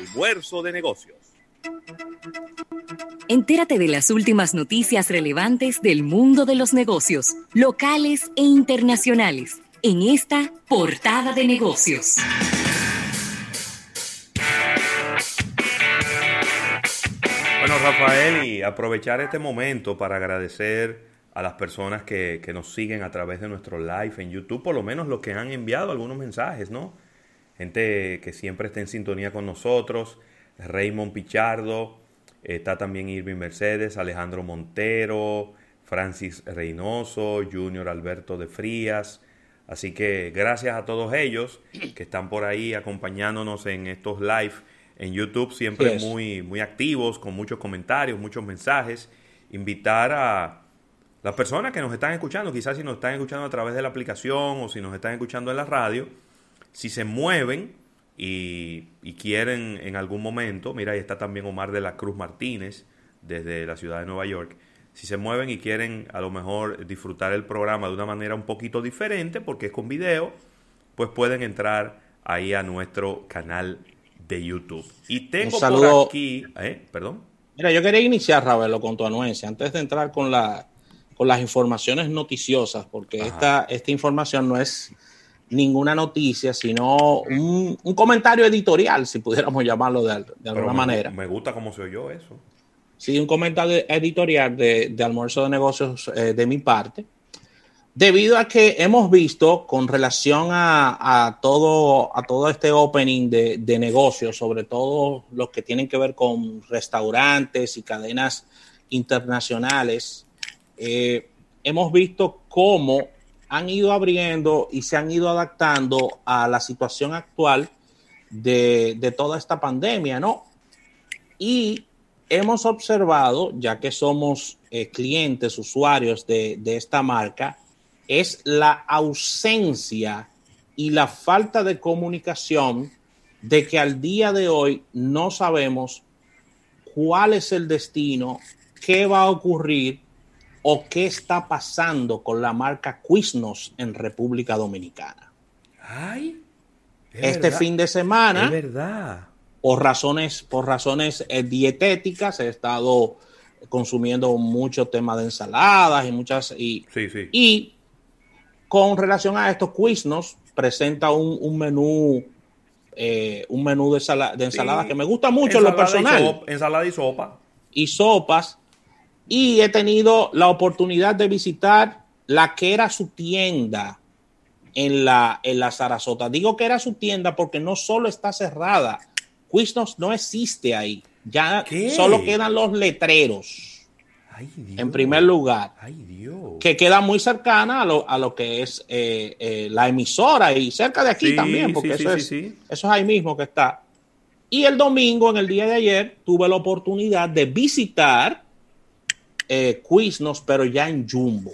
Almuerzo de negocios. Entérate de las últimas noticias relevantes del mundo de los negocios, locales e internacionales, en esta portada de negocios. Bueno, Rafael, y aprovechar este momento para agradecer a las personas que, que, nos siguen a través de nuestro live en YouTube, por lo menos los que han enviado algunos mensajes, ¿no? Gente que siempre está en sintonía con nosotros, Raymond Pichardo, está también Irving Mercedes, Alejandro Montero, Francis Reynoso, Junior Alberto de Frías. Así que gracias a todos ellos que están por ahí acompañándonos en estos live en YouTube, siempre muy, muy activos, con muchos comentarios, muchos mensajes. Invitar a las personas que nos están escuchando, quizás si nos están escuchando a través de la aplicación o si nos están escuchando en la radio, si se mueven y, quieren en algún momento, mira, ahí está también Omar de la Cruz Martínez desde la ciudad de Nueva York, si se mueven y quieren a lo mejor disfrutar el programa de una manera un poquito diferente, porque es con video, pues pueden entrar ahí a nuestro canal de YouTube. Y tengo por aquí, ¿eh? perdón. Mira, yo quería iniciar, Ravelo, con tu anuencia, antes de entrar con, la, con las informaciones noticiosas, porque esta, esta información no es ninguna noticia, sino un, comentario editorial, si pudiéramos llamarlo de, alguna manera. Me gusta cómo se oyó eso. Sí, un comentario editorial de, almuerzo de negocios eh, de mi parte, debido a que hemos visto con relación a, todo, a todo este opening de, negocios, sobre todo los que tienen que ver con restaurantes y cadenas internacionales, eh, hemos visto cómo han ido abriendo y se han ido adaptando a la situación actual de, toda esta pandemia, ¿no? Y hemos observado, ya que somos eh, clientes, usuarios de, de esta marca, es la ausencia y la falta de comunicación de que al día de hoy no sabemos cuál es el destino, qué va a ocurrir o qué está pasando con la marca Quiznos en República Dominicana. Ay, este fin de semana, es verdad. por razones, por razones eh, dietéticas, he estado consumiendo mucho tema de ensaladas y muchas y, y con relación a estos Quiznos presenta un, menú eh, un menú de, ensalada que me gusta mucho en lo personal. ensalada y sopa. Y sopas y he tenido la oportunidad de visitar la que era su tienda en la, en la Sarasota. Digo que era su tienda porque no solo está cerrada, Quiznos no existe ahí. Ya solo quedan los letreros. en primer lugar. Que queda muy cercana a lo, a lo que es eh, eh, la emisora y cerca de aquí también, porque eso, es, eso es ahí mismo que está. Y el domingo, en el día de ayer, tuve la oportunidad de visitar eh, Quiznos, pero ya en Jumbo.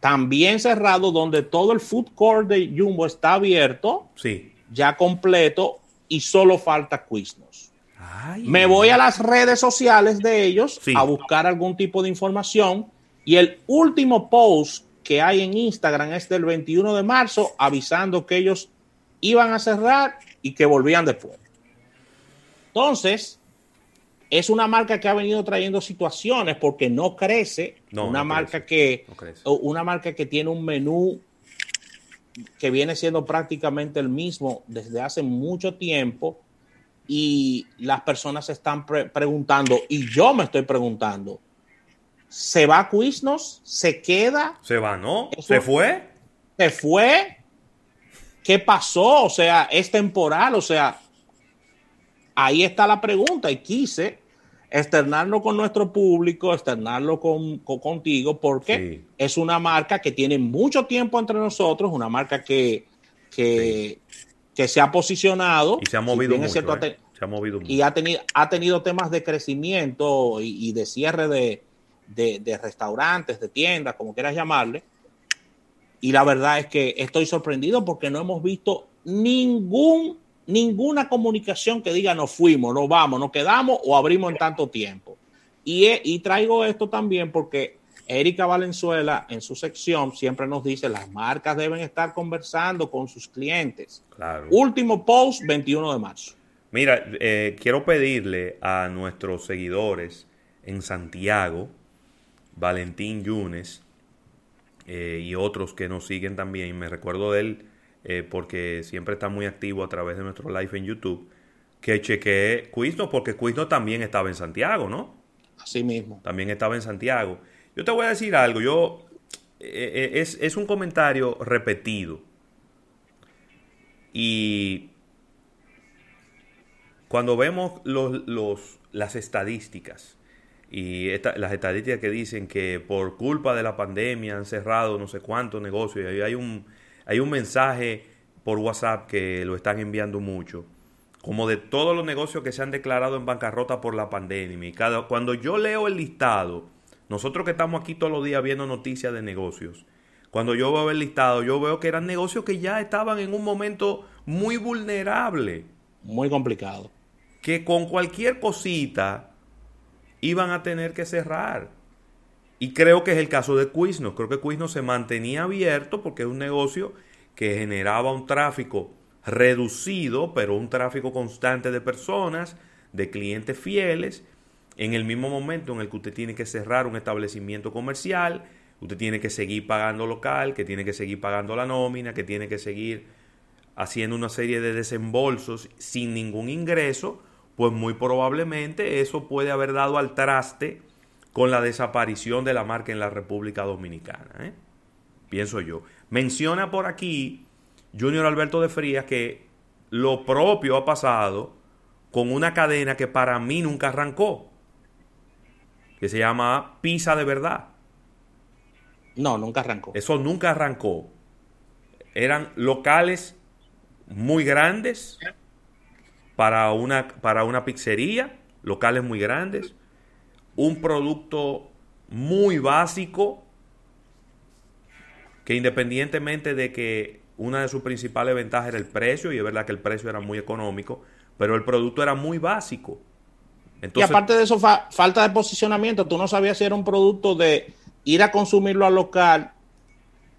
También cerrado, donde todo el food court de Jumbo está abierto, sí. ya completo, y solo falta Quiznos. Me voy a las redes sociales de ellos a buscar algún tipo de información y el último post que hay en Instagram es del 21 de marzo avisando que ellos iban a cerrar y que volvían después. Entonces, es una marca que ha venido trayendo situaciones porque no crece. una marca que una marca que tiene un menú que viene siendo prácticamente el mismo desde hace mucho tiempo y las personas se están preguntando y yo me estoy preguntando, ¿se va a Quiznos? ¿Se queda? ¿Se va, no? ¿Se fue? ¿Se fue? ¿Qué pasó? O sea, es temporal, o sea, ahí está la pregunta y quise externarlo con nuestro público, externarlo con, contigo, porque es una marca que tiene mucho tiempo entre nosotros, una marca que, que, se ha posicionado. Y se ha movido mucho. ¿eh? se ha movido Y ha tenido, ha tenido temas de crecimiento y, de cierre de, de, restaurantes, de tiendas, como quieras llamarle. Y la verdad es que estoy sorprendido porque no hemos visto ningún ninguna comunicación que diga nos fuimos, nos vamos, nos quedamos o abrimos en tanto tiempo. Y, y traigo esto también porque Erika Valenzuela en su sección siempre nos dice las marcas deben estar conversando con sus clientes. Último post 21 de marzo. Mira, eh, quiero pedirle a nuestros seguidores en Santiago, Valentín Yunes eh, y otros que nos siguen también, me recuerdo de él eh, porque siempre está muy activo a través de nuestro live en YouTube, que chequeé Quizno porque Quizno también estaba en Santiago, ¿no? Así mismo. También estaba en Santiago. Yo te voy a decir algo, yo es, es un comentario repetido. Y cuando vemos los, los, las estadísticas y las estadísticas que dicen que por culpa de la pandemia han cerrado no sé cuántos negocios y hay un, hay un mensaje por WhatsApp que lo están enviando mucho, como de todos los negocios que se han declarado en bancarrota por la pandemia. Y cada, cuando yo leo el listado, nosotros que estamos aquí todos los días viendo noticias de negocios, cuando yo veo el listado, yo veo que eran negocios que ya estaban en un momento muy vulnerable. Muy complicado que con cualquier cosita iban a tener que cerrar. Y creo que es el caso de Quiznos. Creo que Quiznos se mantenía abierto porque es un negocio que generaba un tráfico reducido, pero un tráfico constante de personas, de clientes fieles, en el mismo momento en el que usted tiene que cerrar un establecimiento comercial, usted tiene que seguir pagando local, que tiene que seguir pagando la nómina, que tiene que seguir haciendo una serie de desembolsos sin ningún ingreso, pues muy probablemente eso puede haber dado al traste con la desaparición de la marca en la República Dominicana. ¿eh? Pienso yo. Menciona por aquí Junior Alberto de Frías que lo propio ha pasado con una cadena que para mí nunca arrancó, que se llama Pisa de Verdad. No, nunca arrancó. Eso nunca arrancó. Eran locales muy grandes para una, para una pizzería, locales muy grandes, un producto muy básico, que independientemente de que una de sus principales ventajas era el precio, y es verdad que el precio era muy económico, pero el producto era muy básico. y aparte de eso, falta de posicionamiento, tú no sabías si era un producto de ir a consumirlo al local,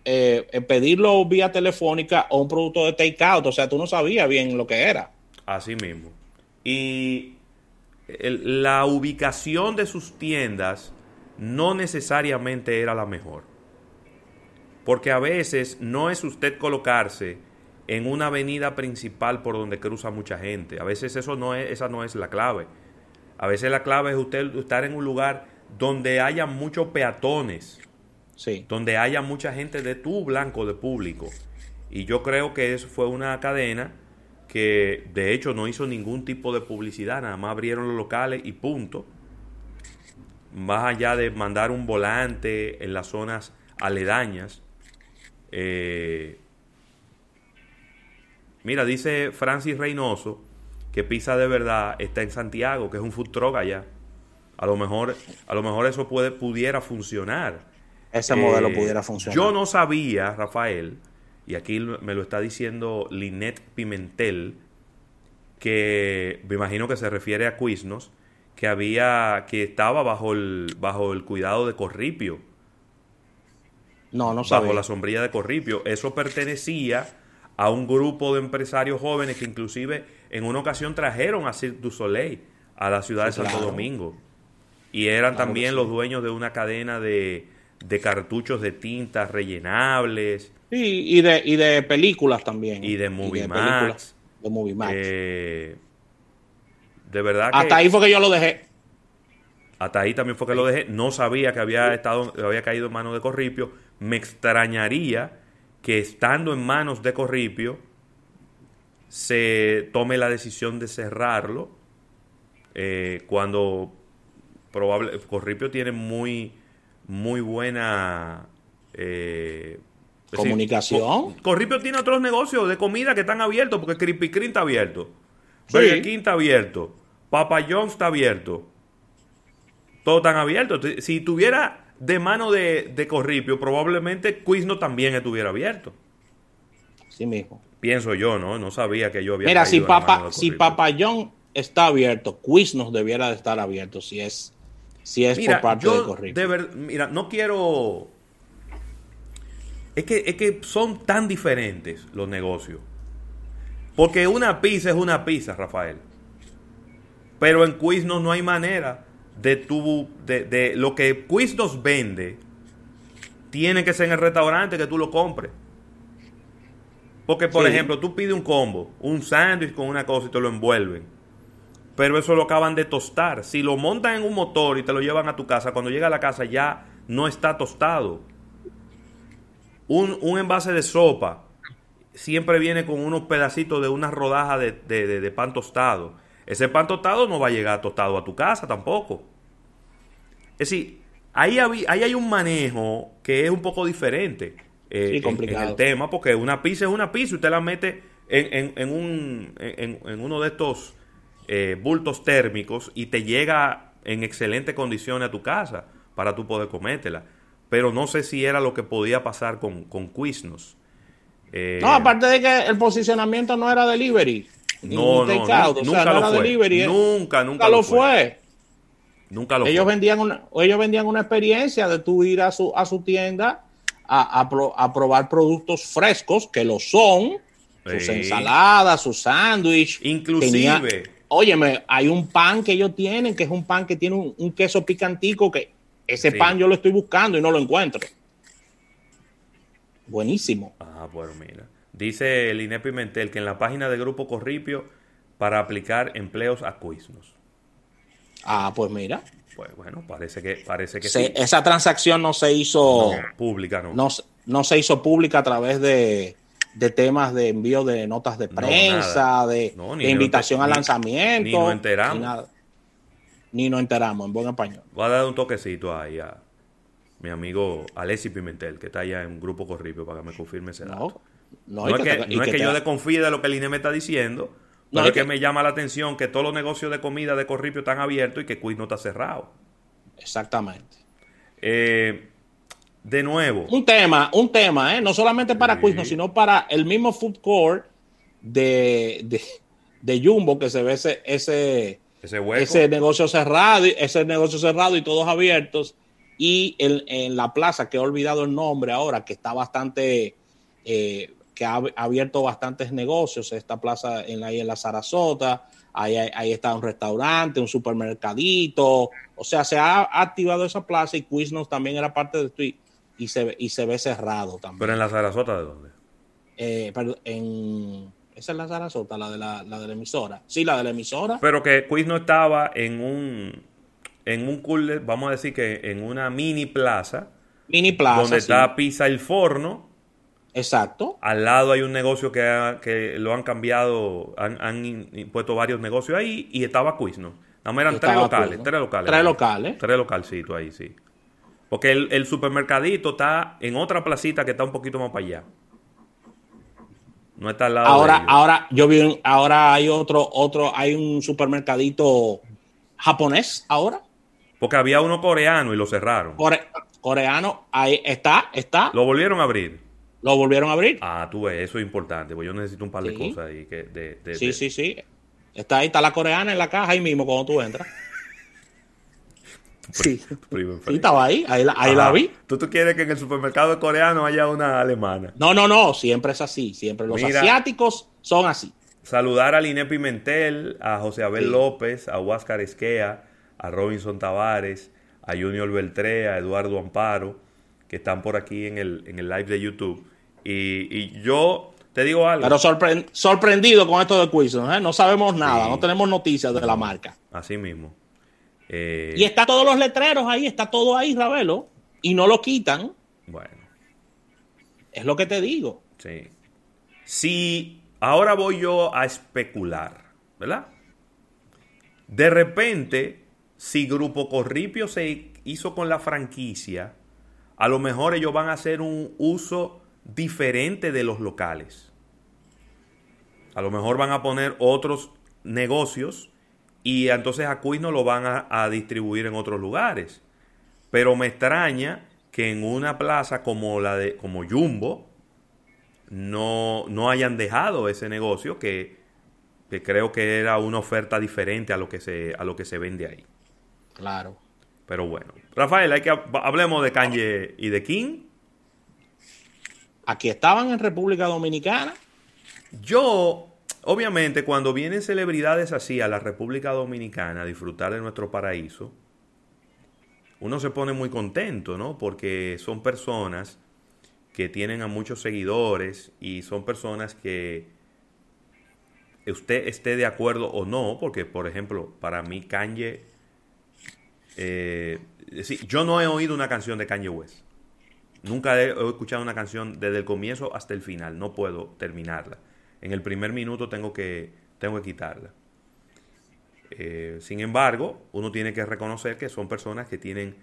eh, pedirlo vía telefónica o un producto de takeout, o sea, tú no sabías bien lo que era. Así mismo. Y la ubicación de sus tiendas no necesariamente era la mejor. Porque a veces no es usted colocarse en una avenida principal por donde cruza mucha gente. A veces eso no es, esa no es la clave. A veces la clave es usted estar en un lugar donde haya muchos peatones. Sí. Donde haya mucha gente de tu blanco de público. Y yo creo que eso fue una cadena que de hecho no hizo ningún tipo de publicidad, nada más abrieron los locales y punto. Más allá de mandar un volante en las zonas aledañas. Eh, mira, dice Francis Reynoso que Pizza de verdad está en Santiago, que es un food truck allá. A lo mejor, a lo mejor eso puede, pudiera funcionar. Ese modelo eh, pudiera funcionar. Yo no sabía, Rafael, y aquí me lo está diciendo Linet Pimentel, que me imagino que se refiere a Quiznos, que había, que estaba bajo el, bajo el cuidado de Corripio. No, no Bajo la sombrilla de Corripio. Eso pertenecía a un grupo de empresarios jóvenes que inclusive en una ocasión trajeron a Cirque du Soleil a la ciudad de Santo Domingo. Y eran también los dueños de una cadena de, de cartuchos de tintas rellenables y, de, y de películas también. Y de Movie Max. De Movie Max. Eh, de verdad que. Hasta ahí fue que yo lo dejé. Hasta ahí también fue que lo dejé. No sabía que había estado, había caído en manos de Corripio. Me extrañaría que estando en manos de Corripio se tome la decisión de cerrarlo eh, cuando probable Corripio tiene muy muy buena eh, Comunicación. Corripio tiene otros negocios de comida que están abiertos, porque Krispy Kreme está abierto. Burger King está abierto. Papa John's está abierto. Todos están abiertos. Si tuviera de mano de, Corripio, probablemente Quizno también estuviera abierto. Sí mismo. Pienso yo, ¿no? No sabía que yo había. Mira, si Papa, si Papa John está abierto, Quiznos debiera de estar abierto si es, si es por parte de Corripio. mira, no quiero es que, es que son tan diferentes los negocios. Porque una pizza es una pizza, Rafael. Pero en Quiznos no hay manera de tu, de, de lo que Quiznos vende, tiene que ser en el restaurante que tú lo compres. Porque, por Sí. ejemplo, tú pides un combo, un sándwich con una cosa y te lo envuelven. Pero eso lo acaban de tostar. Si lo montan en un motor y te lo llevan a tu casa, cuando llega a la casa ya no está tostado. Un, un envase de sopa siempre viene con unos pedacitos de una rodaja de, de- de- de pan tostado. Ese pan tostado no va a llegar tostado a tu casa tampoco. Es decir, ahí, habí- ahí hay un manejo que es un poco diferente eh, Sí, en- complicado. en el tema, porque una pizza es una pizza y usted la mete en, en- en un, en, en uno de estos eh, bultos térmicos y te llega en excelentes condiciones a tu casa para tú poder comértela. Pero no sé si era lo que podía pasar con, con Quiznos. Eh, No, aparte de que el posicionamiento no era delivery. no, no, o nunca no lo fue. delivery. Nunca, nunca, Nunca lo fue. Nunca lo Ellos fue. vendían una, ellos vendían una experiencia de tú ir a su, a su tienda a, a pro- a probar productos frescos, que lo son, sus Sí. ensaladas, sus sándwiches. Inclusive. Tenía- óyeme, hay un pan que ellos tienen, que es un pan que tiene un, un queso picantico, que ese Sí. pan yo lo estoy buscando y no lo encuentro. Buenísimo. Ah, bueno, mira. Dice el INE Pimentel que en la página de Grupo Corripio para aplicar empleos a Quiznos. Ah, pues mira, Pues bueno, parece que, parece que se- sí. esa transacción no se hizo... No, pública no. no, no se hizo pública a través de, de temas de envío de notas de prensa, de, No, ni de no invitación al ni- lanzamiento. ni nos enteramos. Ni, nada. Ni nos enteramos, en buen español. Voy a dar un toquecito ahí a mi amigo Alessi Pimentel, que está allá en Grupo Corripio, para que me confirme ese dato. No, es que, te- es que te- yo desconfíe de lo que el INE me está diciendo, No, pero es que, que- me llama la atención que todos los negocios de comida de Corripio están abiertos y que Quiz no está cerrado. Exactamente. Eh, de nuevo, Un tema, un tema, ¿eh? no solamente para Sí. Quiznos, sino para el mismo food court de, de, de Jumbo, que se ve ese, ese, ese negocio cerrado, y- ese negocio cerrado y todos abiertos. Y el- en la plaza, que he olvidado el nombre ahora, que está bastante, eh, que ha ab- abierto bastantes negocios, esta plaza en la, ahí en la Sarasota, ahí, ahí- ahí está un restaurante, un supermercadito, o sea, se ha activado esa plaza y Quiznos también era parte de esto y, y se, ve- y se ve cerrado también. Pero en la Sarasota, ¿de dónde? Eh, perdón, en, esa es la Sarasota, la de la, la de la emisora. Sí, la de la emisora. Pero que Quiz no estaba en un en un cooler, vamos a decir que en una mini plaza, Mini plaza. donde sí. está Pizza el Forno. Exacto. Al lado hay un negocio que, ha- que lo han cambiado, han, han puesto varios negocios ahí y estaba Quizno. Nada más eran tres locales, tres locales. Tres locales. Tres localcitos ahí, sí. Porque el, el supermercadito está en otra placita que está un poquito más para allá. No está al lado de Ahora, ellos. ahora, yo vi, ahora hay otro, otro, hay un supermercadito japonés ahora. Porque había uno coreano y lo cerraron. Core- coreano, ahí está, está. Lo, Lo volvieron a abrir. volvieron a abrir. Ah, tú ves, eso es importante, porque yo necesito un par de cosas ahí. Que de, de- sí, de- sí, sí. Está ahí, está la coreana en la caja ahí mismo cuando tú entras. Sí. Sí, estaba ahí, ahí la, ahí Ajá. la vi. ¿Tú, tú quieres que en el supermercado coreano haya una alemana. No, no, no, siempre es así, siempre. Los Mira. asiáticos son así. Saludar a Liné Pimentel, a José Abel Sí. López, a Huáscar Esquea, a Robinson Tavares, a Junior Beltré, a Eduardo Amparo, que están por aquí en el, en el live de YouTube. Y, y yo te digo algo. Pero sorpre- sorprendido con esto de Quiznos, ¿eh? No sabemos nada, Sí. no tenemos noticias de la marca. Así mismo. Eh, Y está todos los letreros ahí, está todo ahí, Ravelo, y no lo quitan. Bueno, Es lo que te digo. sí. Si ahora voy yo a especular, ¿verdad? De repente, si Grupo Corripio se hizo con la franquicia, a lo mejor ellos van a hacer un uso diferente de los locales. A lo mejor van a poner otros negocios y entonces a Quizno lo van a, a distribuir en otros lugares. Pero me extraña que en una plaza como la de como Jumbo no, no hayan dejado ese negocio que, que creo que era una oferta diferente a lo que se a lo que se vende ahí. Claro. Pero bueno, Rafael, hay que hablemos de Kanye y de King. Aquí estaban en República Dominicana. Yo obviamente cuando vienen celebridades así a la República Dominicana a disfrutar de nuestro paraíso, uno se pone muy contento, ¿no? Porque son personas que tienen a muchos seguidores y son personas que usted esté de acuerdo o no, porque por ejemplo, para mí Kanye, eh, yo no he oído una canción de Kanye West. Nunca he, escuchado una canción desde el comienzo hasta el final, no puedo terminarla. En el primer minuto tengo que, tengo que quitarla. Eh, sin embargo, uno tiene que reconocer que son personas que tienen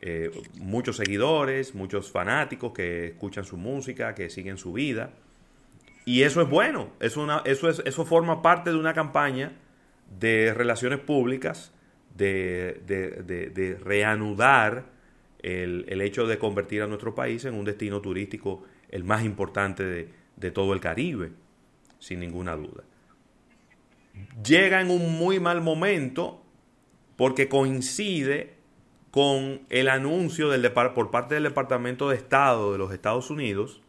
eh, muchos seguidores, muchos fanáticos que escuchan su música, que siguen su vida. Y eso es bueno, es una, eso, es, eso forma parte de una campaña de relaciones públicas, de, reanudar el, el, hecho de convertir a nuestro país en un destino turístico el más importante de todo el Caribe, sin ninguna duda. Llega en un muy mal momento porque coincide con el anuncio del, por parte del Departamento de Estado de los Estados Unidos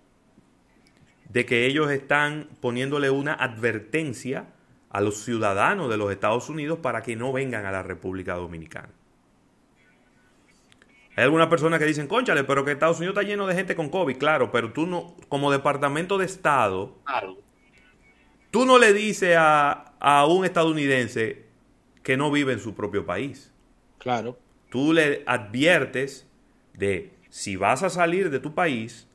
de que ellos están poniéndole una advertencia a los ciudadanos de los Estados Unidos para que no vengan a la República Dominicana. Hay algunas personas que dicen, conchale, pero que Estados Unidos está lleno de gente con COVID, claro, pero tú no, como Departamento de Estado, tú no le dices a, a un estadounidense que no vive en su propio país. Claro. Tú le adviertes de si vas a salir de tu país,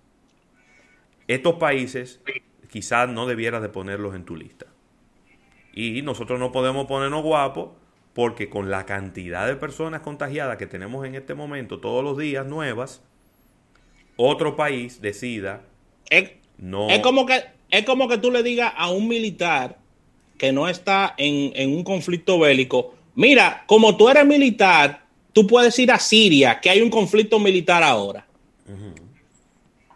estos países quizás no debieras de ponerlos en tu lista. Y nosotros no podemos ponernos guapos porque con la cantidad de personas contagiadas que tenemos en este momento, todos los días nuevas, otro país decida no... Es como que, es como que tú le digas a un militar que no está en, un conflicto bélico, mira, como tú eres militar, tú puedes ir a Siria, que hay un conflicto militar ahora.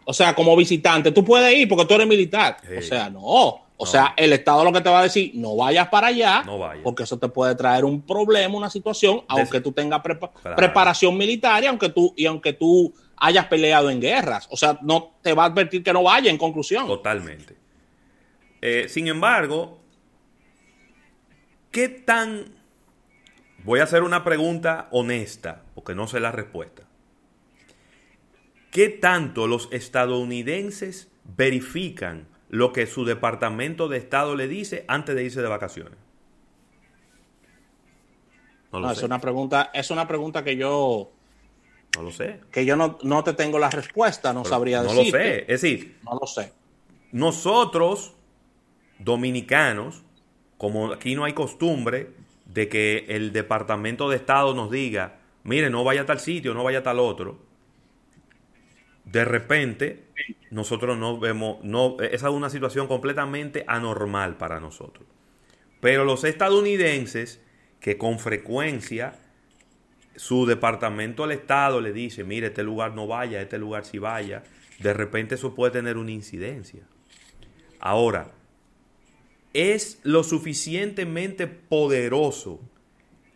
O sea, como visitante, tú puedes ir porque tú eres militar. O sea, no. O sea, el Estado lo que te va a decir, no vayas para allá, porque eso te puede traer un problema, una situación, aunque tú tengas preparación militar y aunque tú, y aunque tú hayas peleado en guerras. O sea, no te va a advertir que no vaya en conclusión. Totalmente. Eh, sin embargo, ¿Qué tan... Voy a hacer una pregunta honesta, porque no sé la respuesta. ¿Qué tanto los estadounidenses verifican lo que su departamento de Estado le dice antes de irse de vacaciones? No, es una pregunta, es una pregunta que yo no lo sé. Que yo no, te tengo la respuesta, no sabría decir. No lo sé. Es decir, no lo sé. Nosotros, dominicanos, como aquí no hay costumbre de que el Departamento de Estado nos diga, mire, no vaya a tal sitio, no vaya a tal otro, de repente nosotros no vemos, no, esa es una situación completamente anormal para nosotros. Pero los estadounidenses, que con frecuencia su departamento del Estado le dice, mire, este lugar no vaya, este lugar sí vaya, de repente eso puede tener una incidencia. Ahora, es lo suficientemente poderoso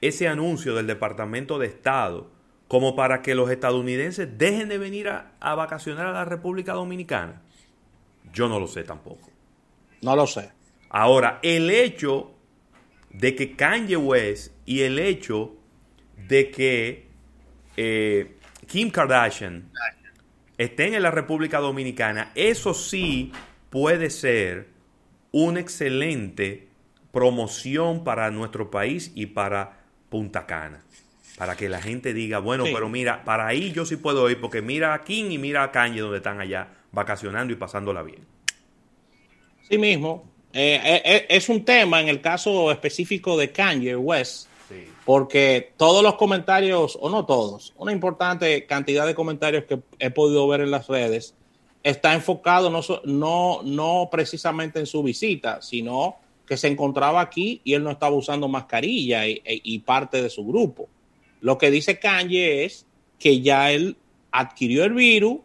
ese anuncio del Departamento de Estado como para que los estadounidenses dejen de venir a, vacacionar a la República Dominicana? Yo no lo sé tampoco. No lo sé. Ahora, el hecho de que Kanye West y el hecho de que eh, Kim Kardashian estén en la República Dominicana, eso sí puede ser una excelente promoción para nuestro país y para Punta Cana. Para que la gente diga, bueno, pero mira, para ahí yo sí puedo ir, porque mira a King y mira a Kanye donde están allá vacacionando y pasándola bien. Sí mismo. Eh, eh, eh, es un tema en el caso específico de Kanye West, porque todos los comentarios, o no todos, una importante cantidad de comentarios que he podido ver en las redes, está enfocado no, no, no precisamente en su visita, sino que se encontraba aquí y él no estaba usando mascarilla y, y, parte de su grupo. Lo que dice Kanye es que ya él adquirió el virus,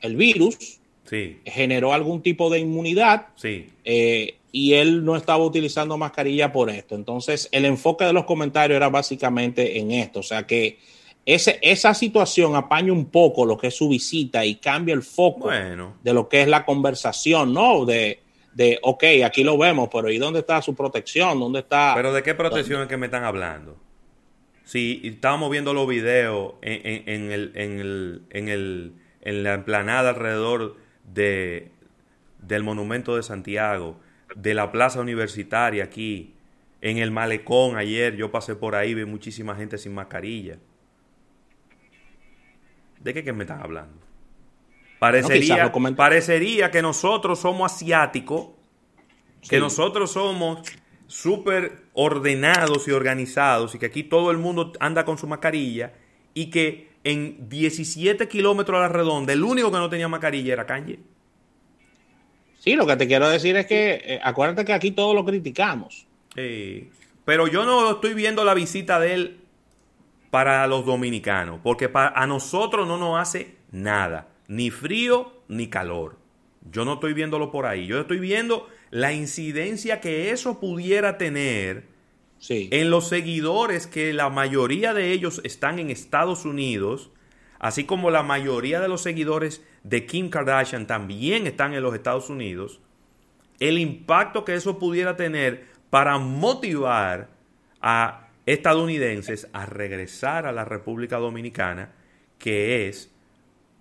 el virus, sí. generó algún tipo de inmunidad sí. Eh, y él no estaba utilizando mascarilla por esto. Entonces, el enfoque de los comentarios era básicamente en esto, o sea que esa situación apaña un poco lo que es su visita y cambia el foco de lo que es la conversación, ¿no? De, de, ok, aquí lo vemos, pero ¿y dónde está su protección? ¿Dónde está? Pero ¿de qué protección es que me están hablando? Si estábamos viendo los videos en, en, el, en, el, en, el, en la emplanada alrededor de, del Monumento de Santiago, de la Plaza Universitaria aquí, en el Malecón ayer, yo pasé por ahí, vi muchísima gente sin mascarilla. ¿De qué, me están hablando? Parecería, parecería que nosotros somos asiáticos, que nosotros somos súper ordenados y organizados y que aquí todo el mundo anda con su mascarilla y que en 17 kilómetros a la redonda el único que no tenía mascarilla era Kanye. Sí, lo que te quiero decir es que eh, acuérdate que aquí todo lo criticamos. pero yo no estoy viendo la visita de él para los dominicanos, porque para, a nosotros no nos hace nada, ni frío ni calor. Yo no estoy viéndolo por ahí, yo estoy viendo la incidencia que eso pudiera tener en los seguidores que la mayoría de ellos están en Estados Unidos, así como la mayoría de los seguidores de Kim Kardashian también están en los Estados Unidos, el impacto que eso pudiera tener para motivar a estadounidenses a regresar a la República Dominicana, que es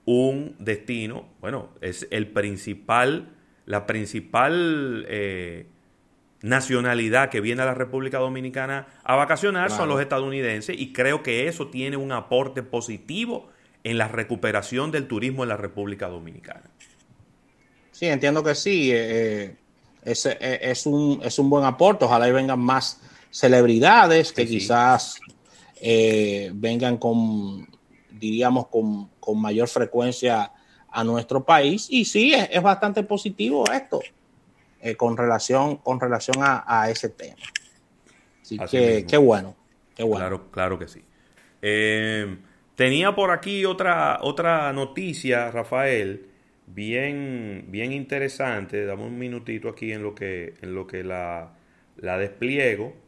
un destino, bueno, es el principal, la principal eh, nacionalidad que viene a la República Dominicana a vacacionar son los estadounidenses y creo que eso tiene un aporte positivo en la recuperación del turismo en la República Dominicana. Sí, entiendo que sí. Eh, eh, es, es, un, es un buen aporte. Ojalá y vengan más celebridades que quizás eh, vengan con, diríamos, con, mayor frecuencia a nuestro país. Y sí, es, bastante positivo esto eh, con relación, con relación a, ese tema. Así, que, qué bueno, qué bueno. Claro, claro que sí. Eh, tenía por aquí otra, otra noticia, Rafael, bien, bien interesante. Dame un minutito aquí en lo que, en lo que la, la despliego.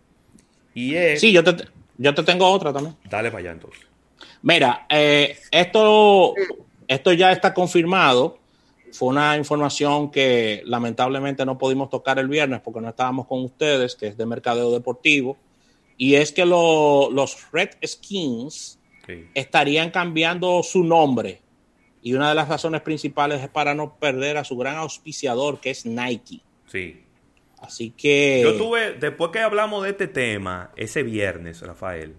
Y Sí, yo te, yo te tengo otra también. Dale para allá entonces. Mira, eh, esto, esto ya está confirmado. Fue una información que lamentablemente no pudimos tocar el viernes porque no estábamos con ustedes, que es de mercadeo deportivo. Y es que los Red Skins estarían cambiando su nombre. Y una de las razones principales es para no perder a su gran auspiciador, que es Nike. Sí. Así que... Yo tuve, después que hablamos de este tema, ese viernes, Rafael,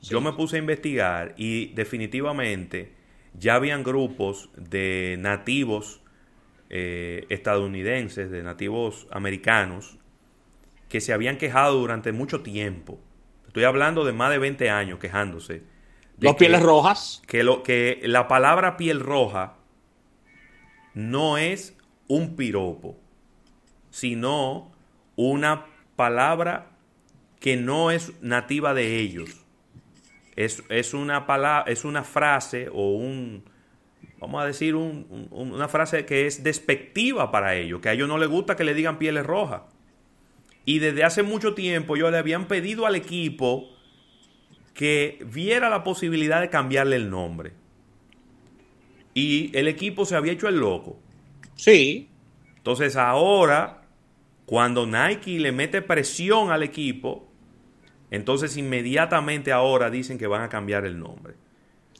yo me puse a investigar y definitivamente ya habían grupos de nativos eh, estadounidenses, de nativos americanos, que se habían quejado durante mucho tiempo. Estoy hablando de más de 20 años quejándose. Los pieles rojas. Que, lo, que la palabra piel roja no es un piropo, sino una palabra que no es nativa de ellos. Es, una palabra, es una frase o un, vamos a decir, una frase que es despectiva para ellos, que a ellos no les gusta que le digan pieles rojas. Y desde hace mucho tiempo yo le habían pedido al equipo que viera la posibilidad de cambiarle el nombre. Y el equipo se había hecho el loco. Sí. Entonces ahora cuando Nike le mete presión al equipo, entonces inmediatamente ahora dicen que van a cambiar el nombre.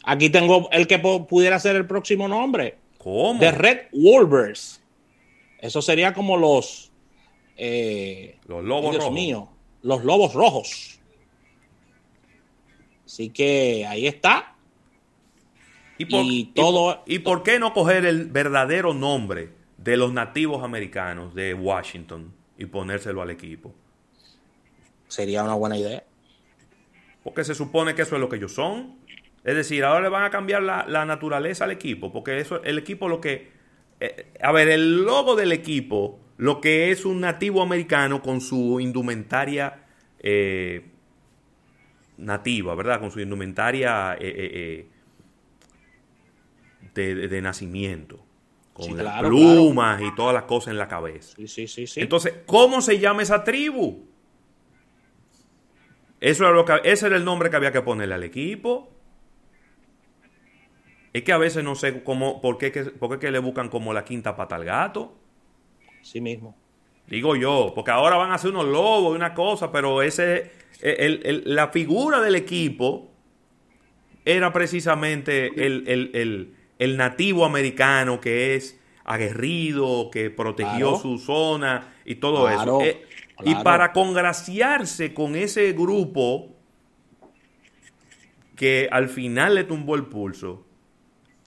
Aquí tengo el que pudiera ser el próximo nombre. ¿Cómo? The Red Wolvers. Eso sería como los... Eh, los lobos Dios mío, los lobos rojos. Así que ahí está. ¿Y y todo, ¿y por qué no coger el verdadero nombre? De los nativos americanos de Washington y ponérselo al equipo. Sería una buena idea. Porque se supone que eso es lo que ellos son. Es decir, ahora le van a cambiar la, naturaleza al equipo, porque eso, el equipo lo que... Eh, a ver, el logo del equipo, lo que es un nativo americano con su indumentaria eh, nativa, ¿verdad? Con su indumentaria eh, de nacimiento con las plumas y todas las cosas en la cabeza. Sí, sí, sí, Entonces, ¿cómo se llama esa tribu? Eso era lo que, ese era el nombre que había que ponerle al equipo. Es que a veces no sé cómo, por qué, por qué que le buscan como la quinta pata al gato. Sí mismo. Digo yo, porque ahora van a ser unos lobos y una cosa, pero ese, la figura del equipo era precisamente el, nativo americano que es aguerrido, que protegió su zona y todo eso. Eh, y para congraciarse con ese grupo que al final le tumbó el pulso,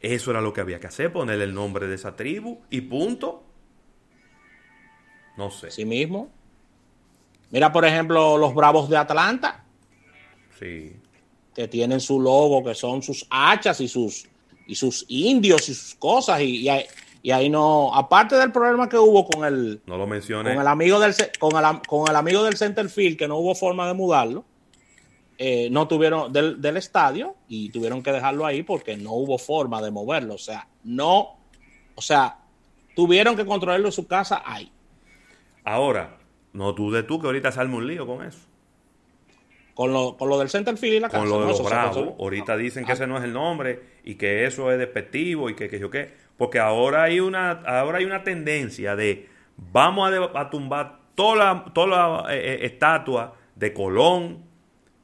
eso era lo que había que hacer, ponerle el nombre de esa tribu y punto. No sé. Sí mismo. Mira, por ejemplo, los Bravos de Atlanta. Sí. Que tienen su logo, que son sus hachas y sus, y sus indios y sus cosas. Y, y, ahí, no. Aparte del problema que hubo con el. No lo mencioné. Con el amigo del, con el, con el amigo del Centerfield, que no hubo forma de mudarlo. Eh, no tuvieron del, del, estadio y tuvieron que dejarlo ahí porque no hubo forma de moverlo. O sea, no, o sea, tuvieron que controlarlo en su casa ahí. Ahora, no dudes tú que ahorita salme un lío con eso. Con lo, con lo del centerfield y la casa. Con lo de los bravos. Ahorita dicen que ah. ese no es el nombre y que eso es despectivo y que, que yo qué. Porque ahora hay una, ahora hay una tendencia de vamos a, tumbar toda la, toda la eh, eh, estatua de Colón,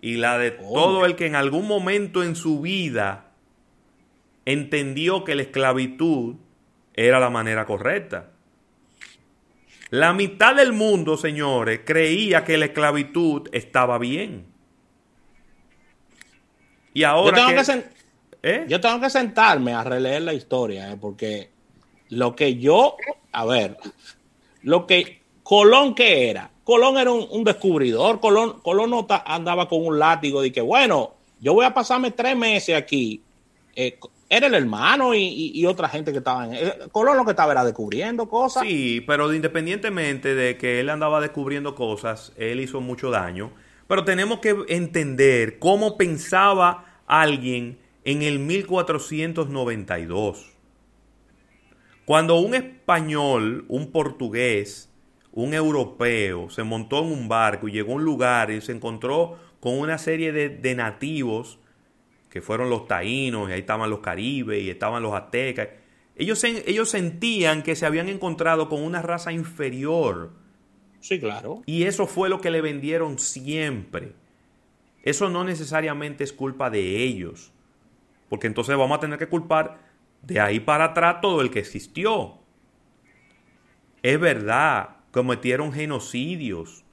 y la de todo el que en algún momento en su vida entendió que la esclavitud era la manera correcta. La mitad del mundo, señores, creía que la esclavitud estaba bien. Y ahora yo tengo, que, ¿Eh? yo tengo que sentarme a releer la historia, ¿eh? porque lo que yo, a ver, lo que Colón que era, Colón era un, descubridor. Colón, Colón no andaba con un látigo de que, bueno, yo voy a pasarme tres meses aquí. Eh, era el hermano y, otra gente que estaba en. Eh, Colón lo que estaba era descubriendo cosas. Sí, pero independientemente de que él andaba descubriendo cosas, él hizo mucho daño. Pero tenemos que entender cómo pensaba alguien en el 1492. Cuando un español, un portugués, un europeo se montó en un barco y llegó a un lugar y se encontró con una serie de, nativos que fueron los taínos, y ahí estaban los caribes, y estaban los aztecas. Ellos, ellos sentían que se habían encontrado con una raza inferior. Sí, claro. Y eso fue lo que le vendieron siempre. Eso no necesariamente es culpa de ellos. Porque entonces vamos a tener que culpar de ahí para atrás todo el que existió. Es verdad, cometieron genocidios.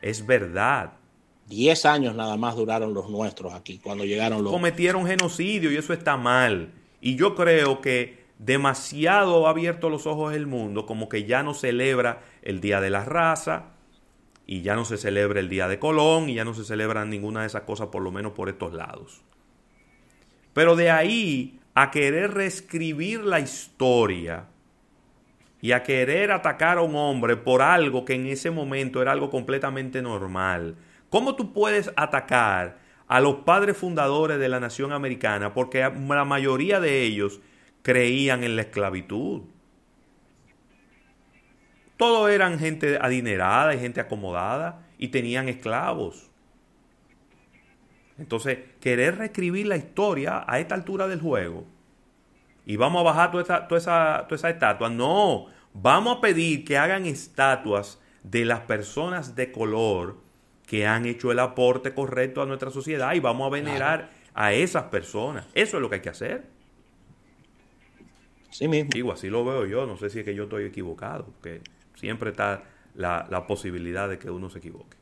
Es verdad. Diez años nada más duraron los nuestros aquí, cuando llegaron los... Cometieron genocidio y eso está mal. Y yo creo que demasiado abierto los ojos el mundo, como que ya no celebra el Día de la Raza, y ya no se celebra el Día de Colón, y ya no se celebra ninguna de esas cosas, por lo menos por estos lados. Pero de ahí a querer reescribir la historia, y a querer atacar a un hombre por algo que en ese momento era algo completamente normal. ¿Cómo tú puedes atacar a los padres fundadores de la nación americana? Porque la mayoría de ellos creían en la esclavitud. Todos eran gente adinerada y gente acomodada y tenían esclavos. Entonces, querer reescribir la historia a esta altura del juego y vamos a bajar toda esa, toda esa, toda esa estatua. No, vamos a pedir que hagan estatuas de las personas de color que han hecho el aporte correcto a nuestra sociedad y vamos a venerar a esas personas. Eso es lo que hay que hacer. Sí mismo. Digo, así lo veo yo. No sé si es que yo estoy equivocado, porque siempre está la, posibilidad de que uno se equivoque.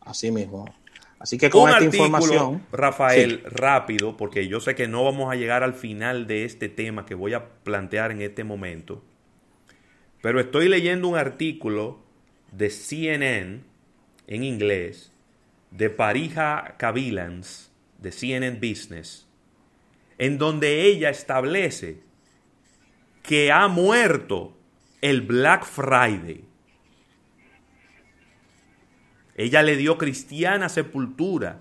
Así mismo. Así que con esta información. Rafael, rápido, porque yo sé que no vamos a llegar al final de este tema que voy a plantear en este momento. Pero estoy leyendo un artículo de CNN en inglés de Parija Kabilans de CNN Business, en donde ella establece que ha muerto el Black Friday. Ella le dio cristiana sepultura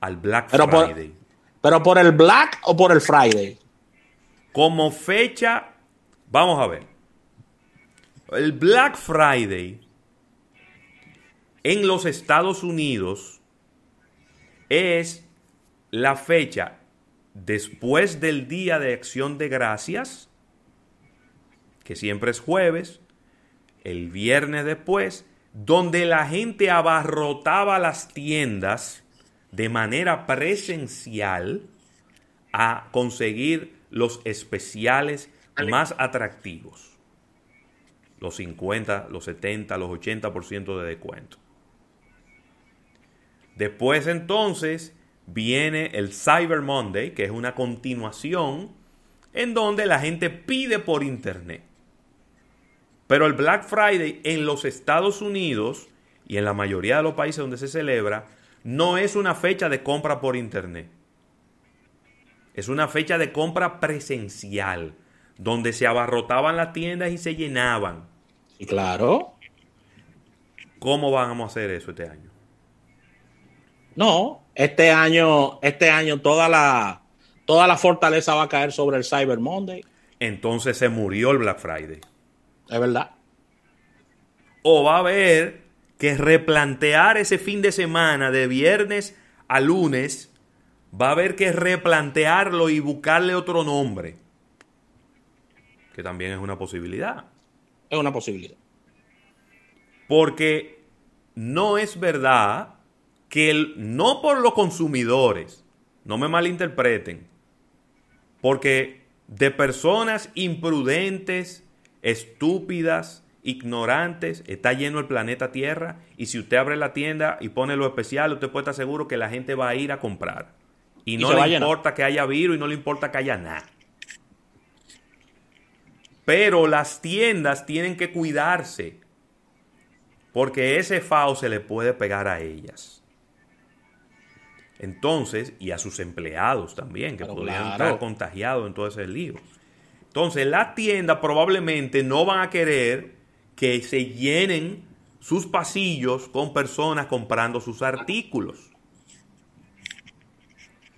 al Black Friday. ¿Pero por el Black o por el Friday? Como fecha, vamos a ver. El Black Friday en los Estados Unidos es la fecha después del Día de Acción de Gracias, que siempre es jueves, el viernes después, donde la gente abarrotaba las tiendas de manera presencial a conseguir los especiales más atractivos. Los 50, los 70, los 80% de descuento. Después entonces viene el Cyber Monday, que es una continuación en donde la gente pide por internet. Pero el Black Friday en los Estados Unidos y en la mayoría de los países donde se celebra no es una fecha de compra por internet. Es una fecha de compra presencial, donde se abarrotaban las tiendas y se llenaban. Y claro. ¿Cómo vamos a hacer eso este año? No, este año, este año toda la, toda la fortaleza va a caer sobre el Cyber Monday. Entonces se murió el Black Friday. Es verdad. O va a haber que replantear ese fin de semana de viernes a lunes. Va a haber que replantearlo y buscarle otro nombre. Que también es una posibilidad. Es una posibilidad. Porque no es verdad que el, no por los consumidores, no me malinterpreten, porque de personas imprudentes, estúpidas, ignorantes, está lleno el planeta Tierra y si usted abre la tienda y pone lo especial, usted puede estar seguro que la gente va a ir a comprar. Y, no le importa que haya virus y no le importa que haya nada. Pero las tiendas tienen que cuidarse porque ese FAO se le puede pegar a ellas. Entonces, y a sus empleados también, que podrían estar contagiados en todo ese lío. Entonces, las tiendas probablemente no van a querer que se llenen sus pasillos con personas comprando sus artículos.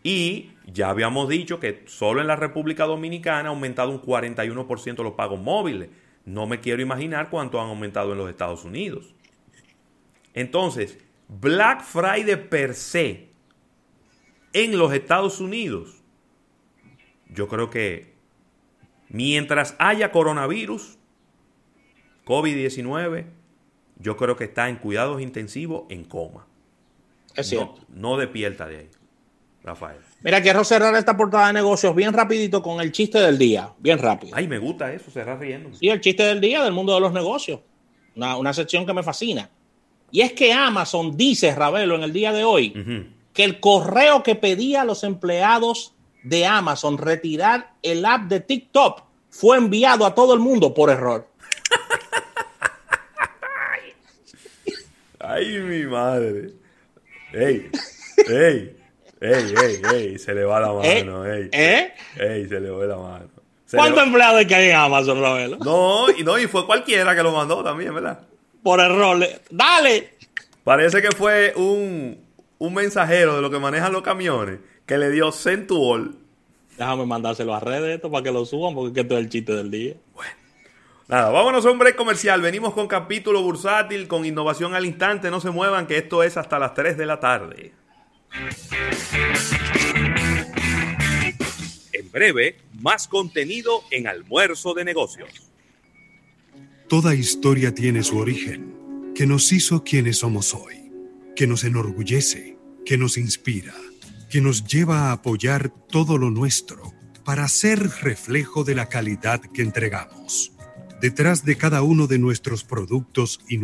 Y ya habíamos dicho que solo en la República Dominicana ha aumentado un 41% los pagos móviles. No me quiero imaginar cuánto han aumentado en los Estados Unidos. Entonces, Black Friday per se en los Estados Unidos, yo creo que mientras haya coronavirus, COVID-19, yo creo que está en cuidados intensivos en coma. Es cierto. No, no despierta de ahí, Rafael. Mira, quiero cerrar esta portada de negocios bien rapidito con el chiste del día, bien rápido. Ay, me gusta eso, cerrar riendo. Sí, el chiste del día del mundo de los negocios. Una, una sección que me fascina. Y es que Amazon dice, Ravelo, en el día de hoy, que el correo que pedía a los empleados de Amazon retirar el app de TikTok fue enviado a todo el mundo por error. Ay, mi madre. Ey, ey, ey, ey, ey, se le va la ¿Eh? mano, ey. ¿Eh? Ey, se le va la mano. ¿Cuántos empleados hay que hay en Amazon, Ravelo? No, y no, y fue cualquiera que lo mandó también, ¿verdad? Por error. le- Dale. Parece que fue un, un mensajero de los que manejan los camiones que le dio send to all. Déjame mandárselo a redes esto para que lo suban porque es que esto es el chiste del día. Nada, vámonos a un break comercial. Venimos con capítulo bursátil, con innovación al instante. No se muevan, que esto es hasta las 3 de la tarde. En breve, más contenido en almuerzo de negocios. Toda historia tiene su origen, que nos hizo quienes somos hoy, que nos enorgullece, que nos inspira, que nos lleva a apoyar todo lo nuestro para ser reflejo de la calidad que entregamos. Detrás de cada uno de nuestros productos y